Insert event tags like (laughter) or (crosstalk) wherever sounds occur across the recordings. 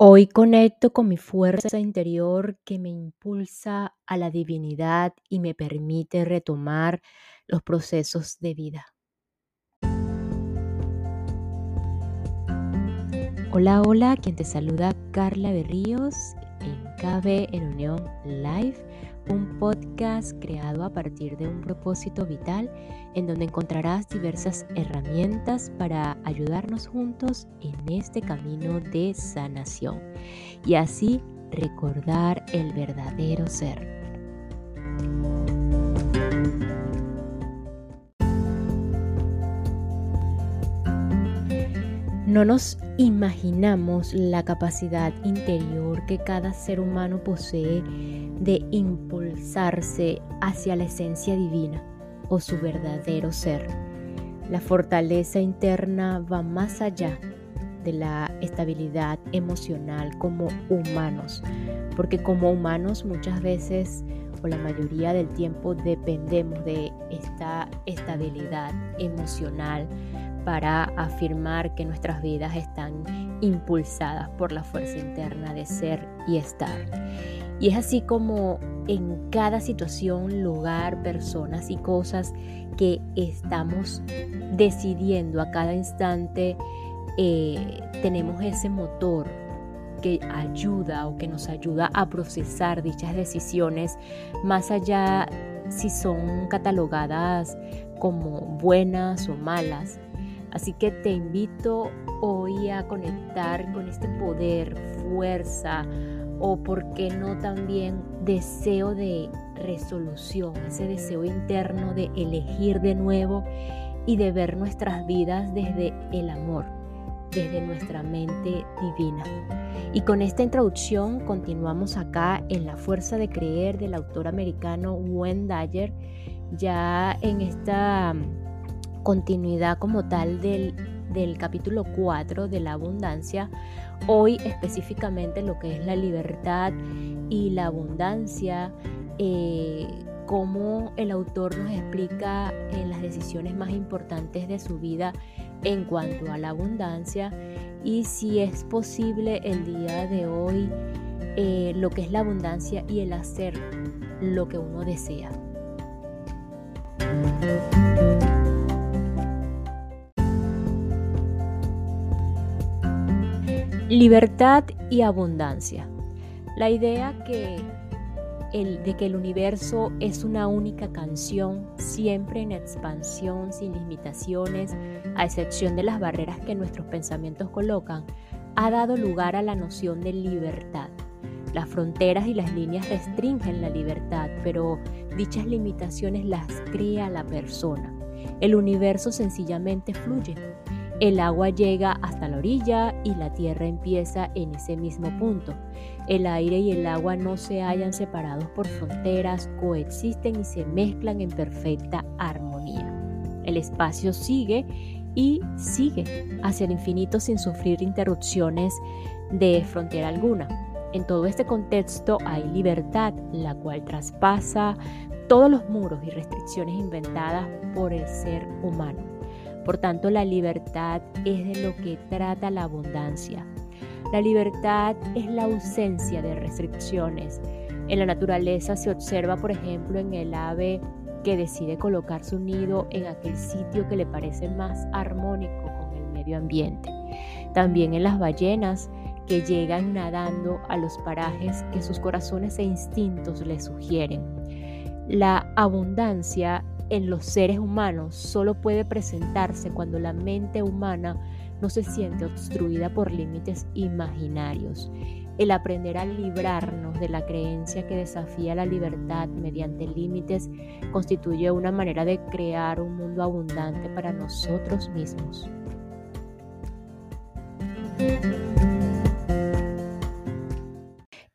Hoy conecto con mi fuerza interior que me impulsa a la divinidad y me permite retomar los procesos de vida. Hola, hola, quien te saluda Carla Berríos en KB en Unión Live un podcast creado a partir de un propósito vital en donde encontrarás diversas herramientas para ayudarnos juntos en este camino de sanación y así recordar el verdadero ser. No nos imaginamos la capacidad interior que cada ser humano posee de impulsarse hacia la esencia divina o su verdadero ser. La fortaleza interna va más allá de la estabilidad emocional como humanos, porque como humanos muchas veces o la mayoría del tiempo dependemos de esta estabilidad emocional para afirmar que nuestras vidas están impulsadas por la fuerza interna de ser y estar. Y es así como en cada situación, lugar, personas y cosas que estamos decidiendo a cada instante, eh, tenemos ese motor que ayuda o que nos ayuda a procesar dichas decisiones, más allá si son catalogadas como buenas o malas. Así que te invito hoy a conectar con este poder, fuerza, o por qué no también deseo de resolución, ese deseo interno de elegir de nuevo y de ver nuestras vidas desde el amor, desde nuestra mente divina. Y con esta introducción continuamos acá en La Fuerza de Creer del autor americano Wayne Dyer, ya en esta continuidad como tal del, del capítulo 4 de la abundancia, Hoy específicamente lo que es la libertad y la abundancia, eh, cómo el autor nos explica en eh, las decisiones más importantes de su vida en cuanto a la abundancia y si es posible el día de hoy eh, lo que es la abundancia y el hacer lo que uno desea. Libertad y abundancia. La idea que el, de que el universo es una única canción, siempre en expansión, sin limitaciones, a excepción de las barreras que nuestros pensamientos colocan, ha dado lugar a la noción de libertad. Las fronteras y las líneas restringen la libertad, pero dichas limitaciones las crea la persona. El universo sencillamente fluye. El agua llega hasta la orilla y la tierra empieza en ese mismo punto. El aire y el agua no se hallan separados por fronteras, coexisten y se mezclan en perfecta armonía. El espacio sigue y sigue hacia el infinito sin sufrir interrupciones de frontera alguna. En todo este contexto hay libertad, la cual traspasa todos los muros y restricciones inventadas por el ser humano. Por tanto, la libertad es de lo que trata la abundancia. La libertad es la ausencia de restricciones. En la naturaleza se observa, por ejemplo, en el ave que decide colocar su nido en aquel sitio que le parece más armónico con el medio ambiente. También en las ballenas que llegan nadando a los parajes que sus corazones e instintos les sugieren. La abundancia en los seres humanos solo puede presentarse cuando la mente humana no se siente obstruida por límites imaginarios. El aprender a librarnos de la creencia que desafía la libertad mediante límites constituye una manera de crear un mundo abundante para nosotros mismos.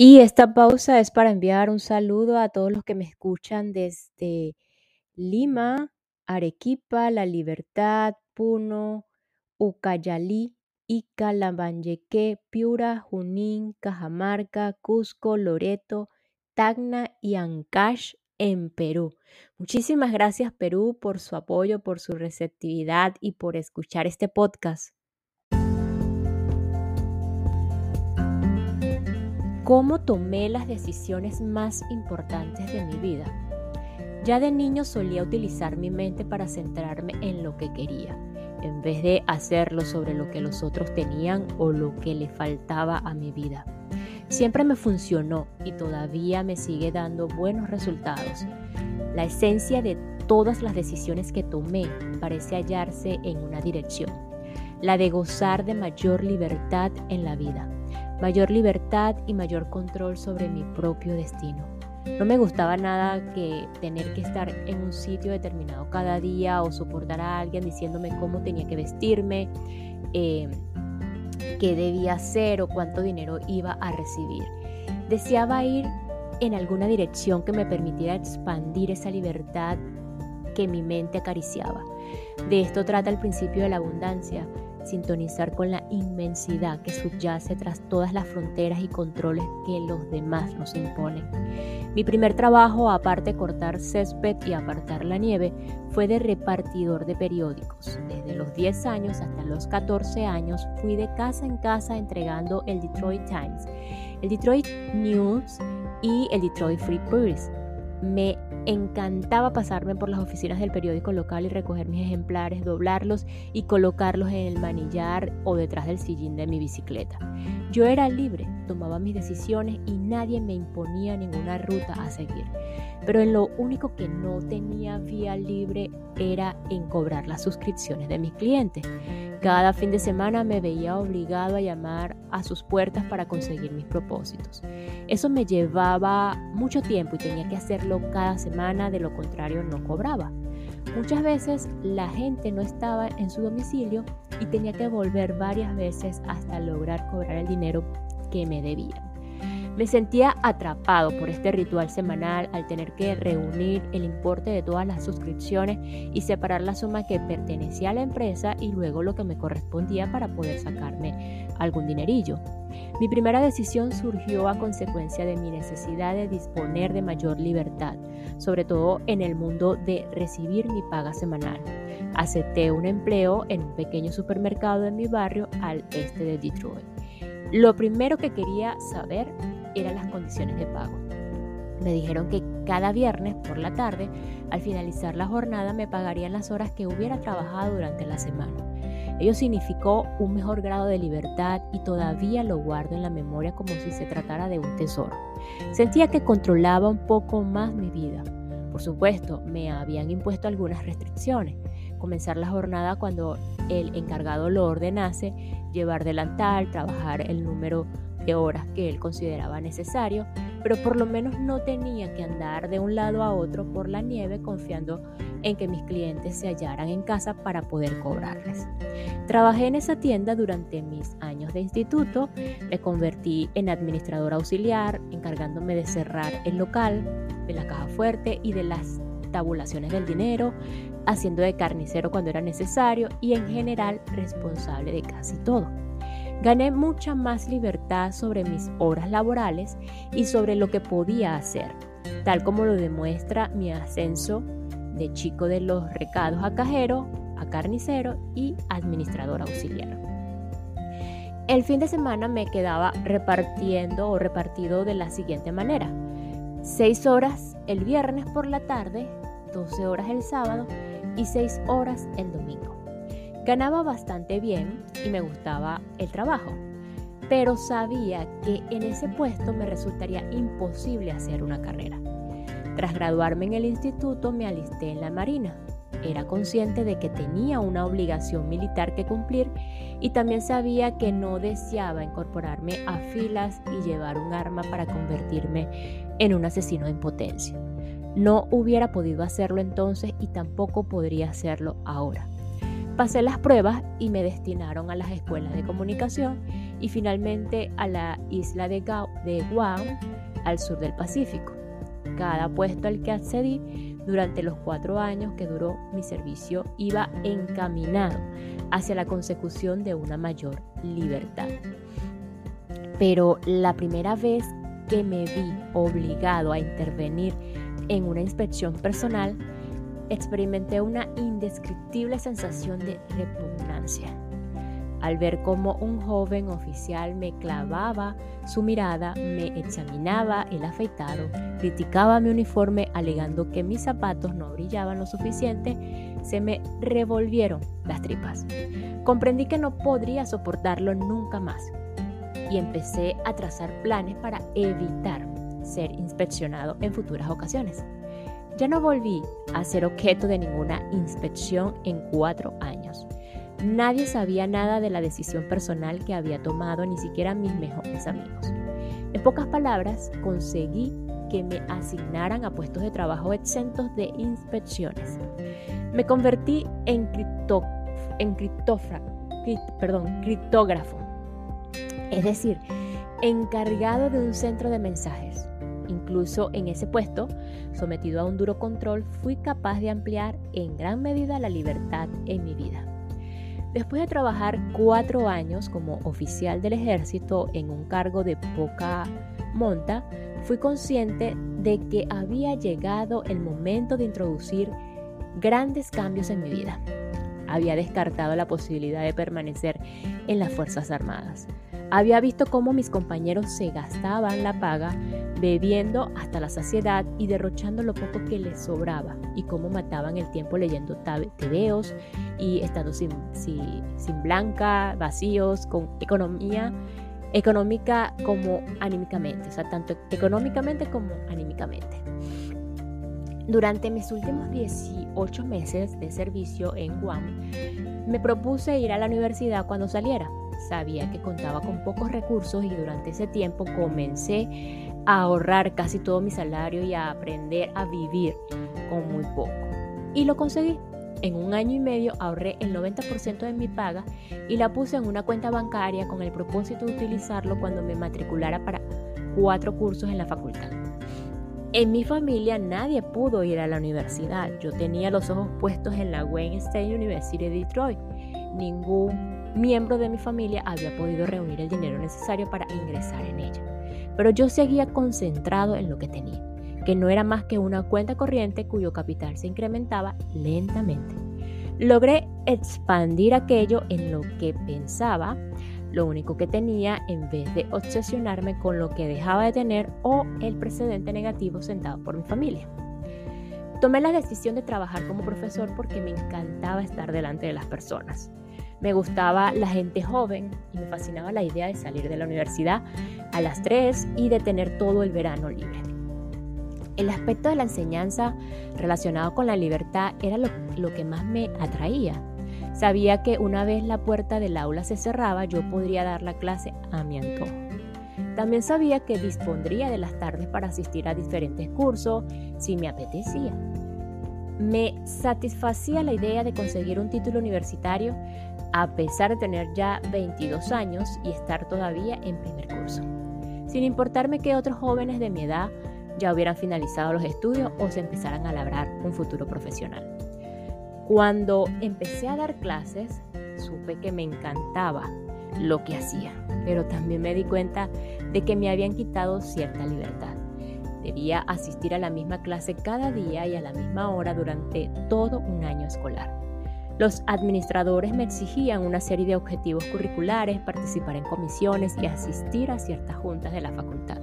Y esta pausa es para enviar un saludo a todos los que me escuchan desde Lima, Arequipa, La Libertad, Puno, Ucayalí, Ica, Lambayeque, Piura, Junín, Cajamarca, Cusco, Loreto, Tacna y Ancash en Perú. Muchísimas gracias Perú por su apoyo, por su receptividad y por escuchar este podcast. ¿Cómo tomé las decisiones más importantes de mi vida? Ya de niño solía utilizar mi mente para centrarme en lo que quería, en vez de hacerlo sobre lo que los otros tenían o lo que le faltaba a mi vida. Siempre me funcionó y todavía me sigue dando buenos resultados. La esencia de todas las decisiones que tomé parece hallarse en una dirección, la de gozar de mayor libertad en la vida, mayor libertad y mayor control sobre mi propio destino. No me gustaba nada que tener que estar en un sitio determinado cada día o soportar a alguien diciéndome cómo tenía que vestirme, eh, qué debía hacer o cuánto dinero iba a recibir. Deseaba ir en alguna dirección que me permitiera expandir esa libertad que mi mente acariciaba. De esto trata el principio de la abundancia, sintonizar con la inmensidad que subyace tras todas las fronteras y controles que los demás nos imponen. Mi primer trabajo, aparte de cortar césped y apartar la nieve, fue de repartidor de periódicos. Desde los 10 años hasta los 14 años fui de casa en casa entregando el Detroit Times, el Detroit News y el Detroit Free Press. Me encantaba pasarme por las oficinas del periódico local y recoger mis ejemplares, doblarlos y colocarlos en el manillar o detrás del sillín de mi bicicleta. Yo era libre, tomaba mis decisiones y nadie me imponía ninguna ruta a seguir. Pero en lo único que no tenía vía libre era en cobrar las suscripciones de mis clientes. Cada fin de semana me veía obligado a llamar a sus puertas para conseguir mis propósitos. Eso me llevaba mucho tiempo y tenía que hacerlo cada semana, de lo contrario no cobraba. Muchas veces la gente no estaba en su domicilio y tenía que volver varias veces hasta lograr cobrar el dinero que me debían. Me sentía atrapado por este ritual semanal al tener que reunir el importe de todas las suscripciones y separar la suma que pertenecía a la empresa y luego lo que me correspondía para poder sacarme algún dinerillo. Mi primera decisión surgió a consecuencia de mi necesidad de disponer de mayor libertad, sobre todo en el mundo de recibir mi paga semanal. Acepté un empleo en un pequeño supermercado en mi barrio al este de Detroit. Lo primero que quería saber eran las condiciones de pago. Me dijeron que cada viernes por la tarde, al finalizar la jornada, me pagarían las horas que hubiera trabajado durante la semana. Ello significó un mejor grado de libertad y todavía lo guardo en la memoria como si se tratara de un tesoro. Sentía que controlaba un poco más mi vida. Por supuesto, me habían impuesto algunas restricciones. Comenzar la jornada cuando el encargado lo ordenase, llevar delantal, trabajar el número horas que él consideraba necesario, pero por lo menos no tenía que andar de un lado a otro por la nieve confiando en que mis clientes se hallaran en casa para poder cobrarles. Trabajé en esa tienda durante mis años de instituto, me convertí en administradora auxiliar, encargándome de cerrar el local, de la caja fuerte y de las tabulaciones del dinero, haciendo de carnicero cuando era necesario y en general responsable de casi todo. Gané mucha más libertad sobre mis horas laborales y sobre lo que podía hacer, tal como lo demuestra mi ascenso de chico de los recados a cajero, a carnicero y administrador auxiliar. El fin de semana me quedaba repartiendo o repartido de la siguiente manera. 6 horas el viernes por la tarde, 12 horas el sábado y 6 horas el domingo. Ganaba bastante bien y me gustaba el trabajo, pero sabía que en ese puesto me resultaría imposible hacer una carrera. Tras graduarme en el instituto me alisté en la Marina. Era consciente de que tenía una obligación militar que cumplir y también sabía que no deseaba incorporarme a filas y llevar un arma para convertirme en un asesino en potencia. No hubiera podido hacerlo entonces y tampoco podría hacerlo ahora. Pasé las pruebas y me destinaron a las escuelas de comunicación y finalmente a la isla de, Guam, al sur del Pacífico. Cada puesto al que accedí durante los cuatro años que duró mi servicio iba encaminado hacia la consecución de una mayor libertad. Pero la primera vez que me vi obligado a intervenir en una inspección personal, experimenté una indescriptible sensación de repugnancia. al ver cómo un joven oficial me clavaba su mirada, me examinaba el afeitado, criticaba mi uniforme alegando que mis zapatos no brillaban lo suficiente, se me revolvieron las tripas. Comprendí que no podría soportarlo nunca más y empecé a trazar planes para evitar ser inspeccionado en futuras ocasiones. Ya no volví a ser objeto de ninguna inspección en cuatro años. Nadie sabía nada de la decisión personal que había tomado, ni siquiera mis mejores amigos. En pocas palabras, conseguí que me asignaran a puestos de trabajo exentos de inspecciones. Me convertí en, criptógrafo, es decir, encargado de un centro de mensajes. Incluso en ese puesto, sometido a un duro control, fui capaz de ampliar en gran medida la libertad en mi vida. Después de trabajar cuatro años como oficial del ejército en un cargo de poca monta, fui consciente de que había llegado el momento de introducir grandes cambios en mi vida. Había descartado la posibilidad de permanecer en las Fuerzas Armadas. Había visto cómo mis compañeros se gastaban la paga bebiendo hasta la saciedad y derrochando lo poco que les sobraba y cómo mataban el tiempo leyendo tebeos y estando sin, sin, blanca, vacíos, con economía económica como anímicamente, o sea, tanto económicamente como anímicamente. Durante mis últimos 18 meses de servicio en Guam, me propuse ir a la universidad cuando saliera. Sabía que contaba con pocos recursos y durante ese tiempo comencé a ahorrar casi todo mi salario y a aprender a vivir con muy poco. Y lo conseguí. En un año y medio ahorré el 90% de mi paga y la puse en una cuenta bancaria con el propósito de utilizarlo cuando me matriculara para cuatro cursos en la facultad. En mi familia nadie pudo ir a la universidad. Yo tenía los ojos puestos en la Wayne State University de Detroit. Ningún miembro de mi familia había podido reunir el dinero necesario para ingresar en ella. Pero yo seguía concentrado en lo que tenía, que no era más que una cuenta corriente cuyo capital se incrementaba lentamente. Logré expandir aquello en lo que pensaba lo único que tenía en vez de obsesionarme con lo que dejaba de tener o el precedente negativo sentado por mi familia. Tomé la decisión de trabajar como profesor porque me encantaba estar delante de las personas. Me gustaba la gente joven y me fascinaba la idea de salir de la universidad a las 3 y de tener todo el verano libre. El aspecto de la enseñanza relacionado con la libertad era lo, lo que más me atraía Sabía que una vez la puerta del aula se cerraba, yo podría dar la clase a mi antojo. También sabía que dispondría de las tardes para asistir a diferentes cursos si me apetecía. Me satisfacía la idea de conseguir un título universitario a pesar de tener ya 22 años y estar todavía en primer curso, sin importarme que otros jóvenes de mi edad ya hubieran finalizado los estudios o se empezaran a labrar un futuro profesional. Cuando empecé a dar clases, supe que me encantaba lo que hacía, pero también me di cuenta de que me habían quitado cierta libertad. Debía asistir a la misma clase cada día y a la misma hora durante todo un año escolar. Los administradores me exigían una serie de objetivos curriculares, participar en comisiones y asistir a ciertas juntas de la facultad.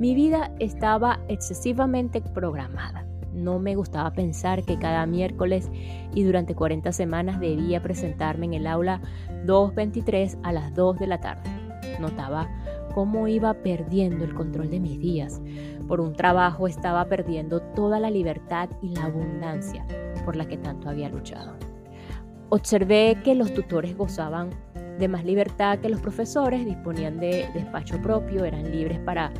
Mi vida estaba excesivamente programada. No me gustaba pensar que cada miércoles y durante 40 semanas debía presentarme en el aula 223 a las 2 de la tarde. Notaba cómo iba perdiendo el control de mis días. Por un trabajo estaba perdiendo toda la libertad y la abundancia por la que tanto había luchado. Observé que los tutores gozaban de más libertad que los profesores, disponían de despacho propio, eran libres para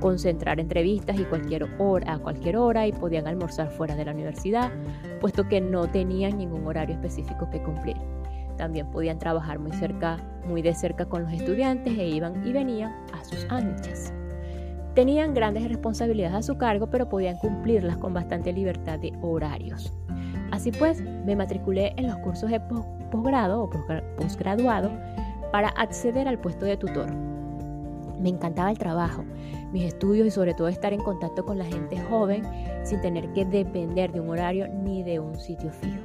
concentrar entrevistas y cualquier hora, a cualquier hora y podían almorzar fuera de la universidad, puesto que no tenían ningún horario específico que cumplir. También podían trabajar muy cerca, muy de cerca con los estudiantes e iban y venían a sus anchas. Tenían grandes responsabilidades a su cargo, pero podían cumplirlas con bastante libertad de horarios. Así pues, me matriculé en los cursos de posgrado o posgraduado para acceder al puesto de tutor. Me encantaba el trabajo, mis estudios y sobre todo estar en contacto con la gente joven sin tener que depender de un horario ni de un sitio fijo.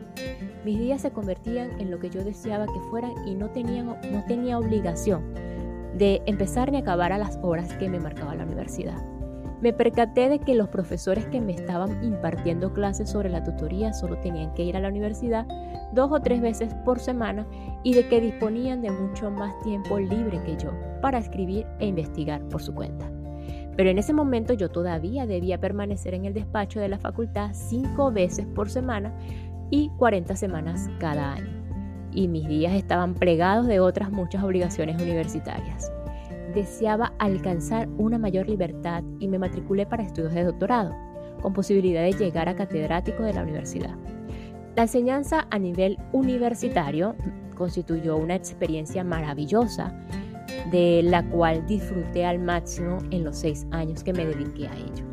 Mis días se convertían en lo que yo deseaba que fueran y no, tenían, no tenía obligación de empezar ni acabar a las horas que me marcaba la universidad. Me percaté de que los profesores que me estaban impartiendo clases sobre la tutoría solo tenían que ir a la universidad dos o tres veces por semana y de que disponían de mucho más tiempo libre que yo para escribir e investigar por su cuenta. Pero en ese momento yo todavía debía permanecer en el despacho de la facultad cinco veces por semana y 40 semanas cada año. Y mis días estaban plegados de otras muchas obligaciones universitarias deseaba alcanzar una mayor libertad y me matriculé para estudios de doctorado, con posibilidad de llegar a catedrático de la universidad. La enseñanza a nivel universitario constituyó una experiencia maravillosa de la cual disfruté al máximo en los seis años que me dediqué a ello.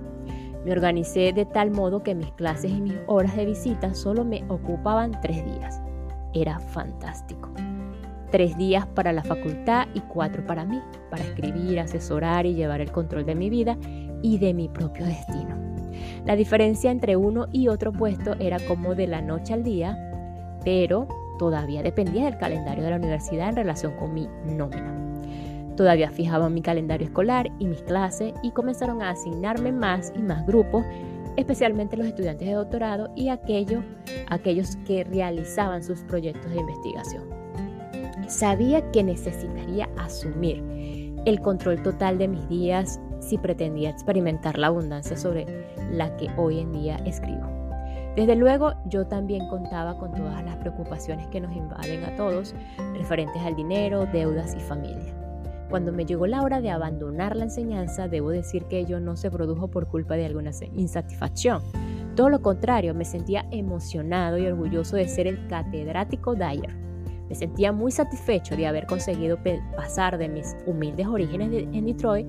Me organicé de tal modo que mis clases y mis horas de visita solo me ocupaban tres días. Era fantástico tres días para la facultad y cuatro para mí, para escribir, asesorar y llevar el control de mi vida y de mi propio destino. La diferencia entre uno y otro puesto era como de la noche al día, pero todavía dependía del calendario de la universidad en relación con mi nómina. Todavía fijaba mi calendario escolar y mis clases y comenzaron a asignarme más y más grupos, especialmente los estudiantes de doctorado y aquellos, aquellos que realizaban sus proyectos de investigación. Sabía que necesitaría asumir el control total de mis días si pretendía experimentar la abundancia sobre la que hoy en día escribo. Desde luego, yo también contaba con todas las preocupaciones que nos invaden a todos, referentes al dinero, deudas y familia. Cuando me llegó la hora de abandonar la enseñanza, debo decir que ello no se produjo por culpa de alguna insatisfacción. Todo lo contrario, me sentía emocionado y orgulloso de ser el catedrático Dyer me sentía muy satisfecho de haber conseguido pasar de mis humildes orígenes en Detroit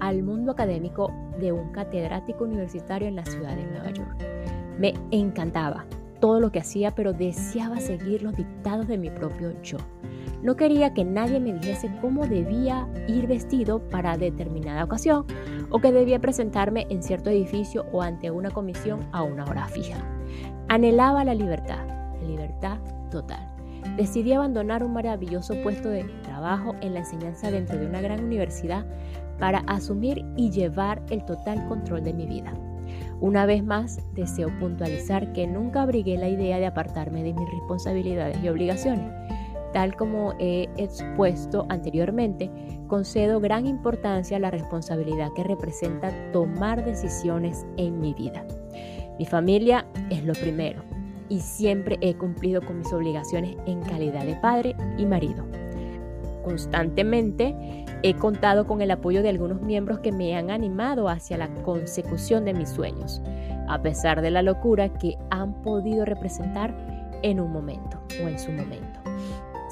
al mundo académico de un catedrático universitario en la ciudad de Nueva York. Me encantaba todo lo que hacía, pero deseaba seguir los dictados de mi propio yo. No quería que nadie me dijese cómo debía ir vestido para determinada ocasión o que debía presentarme en cierto edificio o ante una comisión a una hora fija. Anhelaba la libertad, libertad total decidí abandonar un maravilloso puesto de trabajo en la enseñanza dentro de una gran universidad para asumir y llevar el total control de mi vida. Una vez más, deseo puntualizar que nunca abrigué la idea de apartarme de mis responsabilidades y obligaciones. Tal como he expuesto anteriormente, concedo gran importancia a la responsabilidad que representa tomar decisiones en mi vida. Mi familia es lo primero, y siempre he cumplido con mis obligaciones en calidad de padre y marido. Constantemente he contado con el apoyo de algunos miembros que me han animado hacia la consecución de mis sueños, a pesar de la locura que han podido representar en un momento o en su momento.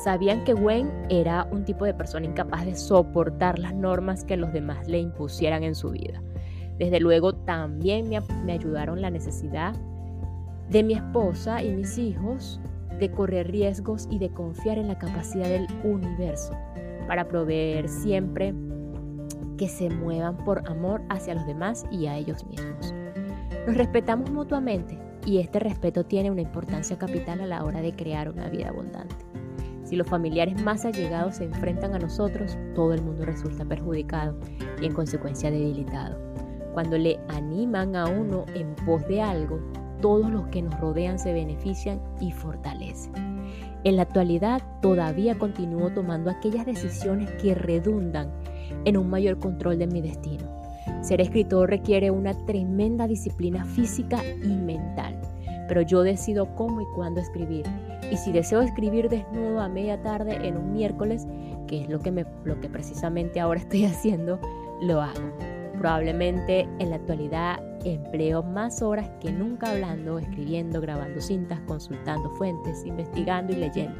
Sabían que Gwen era un tipo de persona incapaz de soportar las normas que los demás le impusieran en su vida. Desde luego también me, me ayudaron la necesidad de mi esposa y mis hijos de correr riesgos y de confiar en la capacidad del universo para proveer siempre que se muevan por amor hacia los demás y a ellos mismos. Nos respetamos mutuamente y este respeto tiene una importancia capital a la hora de crear una vida abundante. Si los familiares más allegados se enfrentan a nosotros, todo el mundo resulta perjudicado y en consecuencia debilitado. Cuando le animan a uno en pos de algo, todos los que nos rodean se benefician y fortalecen. En la actualidad todavía continúo tomando aquellas decisiones que redundan en un mayor control de mi destino. Ser escritor requiere una tremenda disciplina física y mental, pero yo decido cómo y cuándo escribir. Y si deseo escribir desnudo a media tarde en un miércoles, que es lo que, me, lo que precisamente ahora estoy (laughs) haciendo, lo hago. Probablemente en la actualidad empleo más horas que nunca hablando, escribiendo, grabando cintas, consultando fuentes, investigando y leyendo.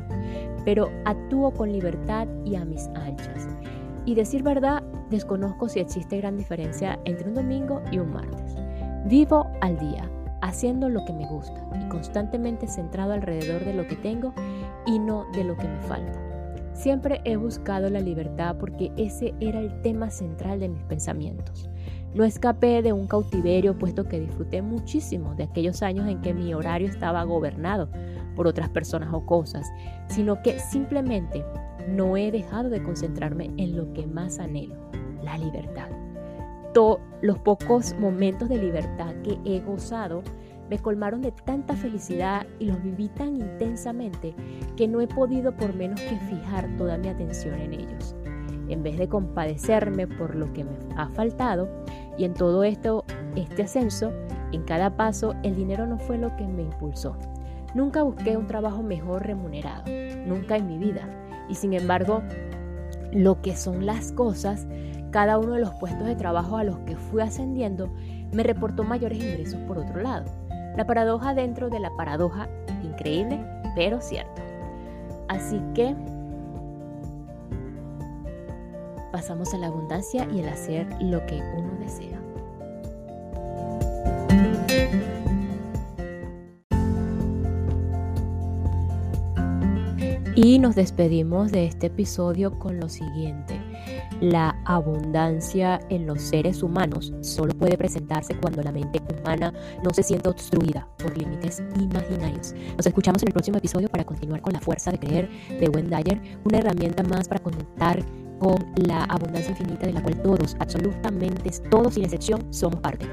Pero actúo con libertad y a mis anchas. Y decir verdad, desconozco si existe gran diferencia entre un domingo y un martes. Vivo al día, haciendo lo que me gusta y constantemente centrado alrededor de lo que tengo y no de lo que me falta. Siempre he buscado la libertad porque ese era el tema central de mis pensamientos. No escapé de un cautiverio puesto que disfruté muchísimo de aquellos años en que mi horario estaba gobernado por otras personas o cosas, sino que simplemente no he dejado de concentrarme en lo que más anhelo, la libertad. Todos los pocos momentos de libertad que he gozado me colmaron de tanta felicidad y los viví tan intensamente que no he podido por menos que fijar toda mi atención en ellos. En vez de compadecerme por lo que me ha faltado y en todo esto, este ascenso, en cada paso, el dinero no fue lo que me impulsó. Nunca busqué un trabajo mejor remunerado, nunca en mi vida. Y sin embargo, lo que son las cosas, cada uno de los puestos de trabajo a los que fui ascendiendo me reportó mayores ingresos por otro lado. La paradoja dentro de la paradoja, increíble, pero cierto. Así que pasamos a la abundancia y el hacer lo que uno desea. Y nos despedimos de este episodio con lo siguiente. La abundancia en los seres humanos solo puede presentarse cuando la mente humana no se siente obstruida por límites imaginarios. Nos escuchamos en el próximo episodio para continuar con la fuerza de creer de Wendayer, una herramienta más para conectar con la abundancia infinita de la cual todos, absolutamente todos sin excepción, somos parte.